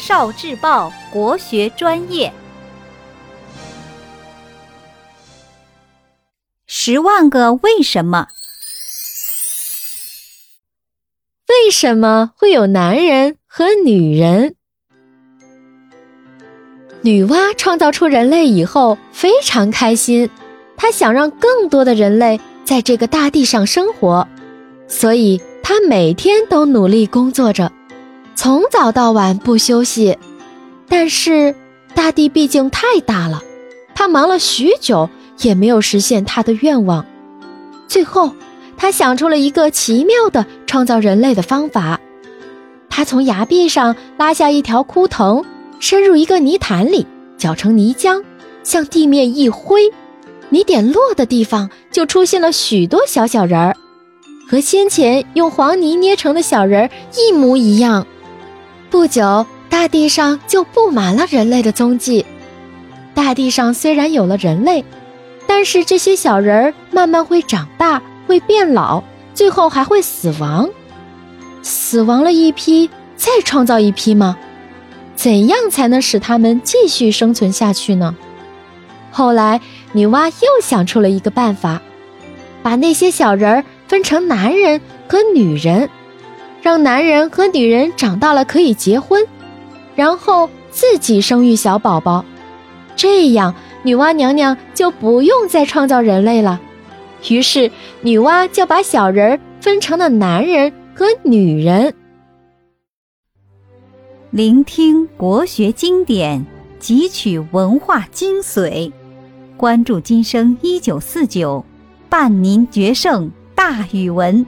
少智报国学专业，十万个为什么？为什么会有男人和女人？女娲创造出人类以后非常开心，她想让更多的人类在这个大地上生活，所以她每天都努力工作着。从早到晚不休息，但是大地毕竟太大了，他忙了许久也没有实现他的愿望。最后，他想出了一个奇妙的创造人类的方法。他从崖壁上拉下一条枯藤，伸入一个泥潭里，搅成泥浆，向地面一挥，泥点落的地方就出现了许多小小人儿，和先前用黄泥捏成的小人儿一模一样。不久，大地上就布满了人类的踪迹。大地上虽然有了人类，但是这些小人儿慢慢会长大，会变老，最后还会死亡。死亡了一批，再创造一批吗？怎样才能使他们继续生存下去呢？后来，女娲又想出了一个办法，把那些小人儿分成男人和女人。让男人和女人长大了可以结婚，然后自己生育小宝宝，这样女娲娘娘就不用再创造人类了。于是女娲就把小人儿分成了男人和女人。聆听国学经典，汲取文化精髓，关注今生一九四九，伴您决胜大语文。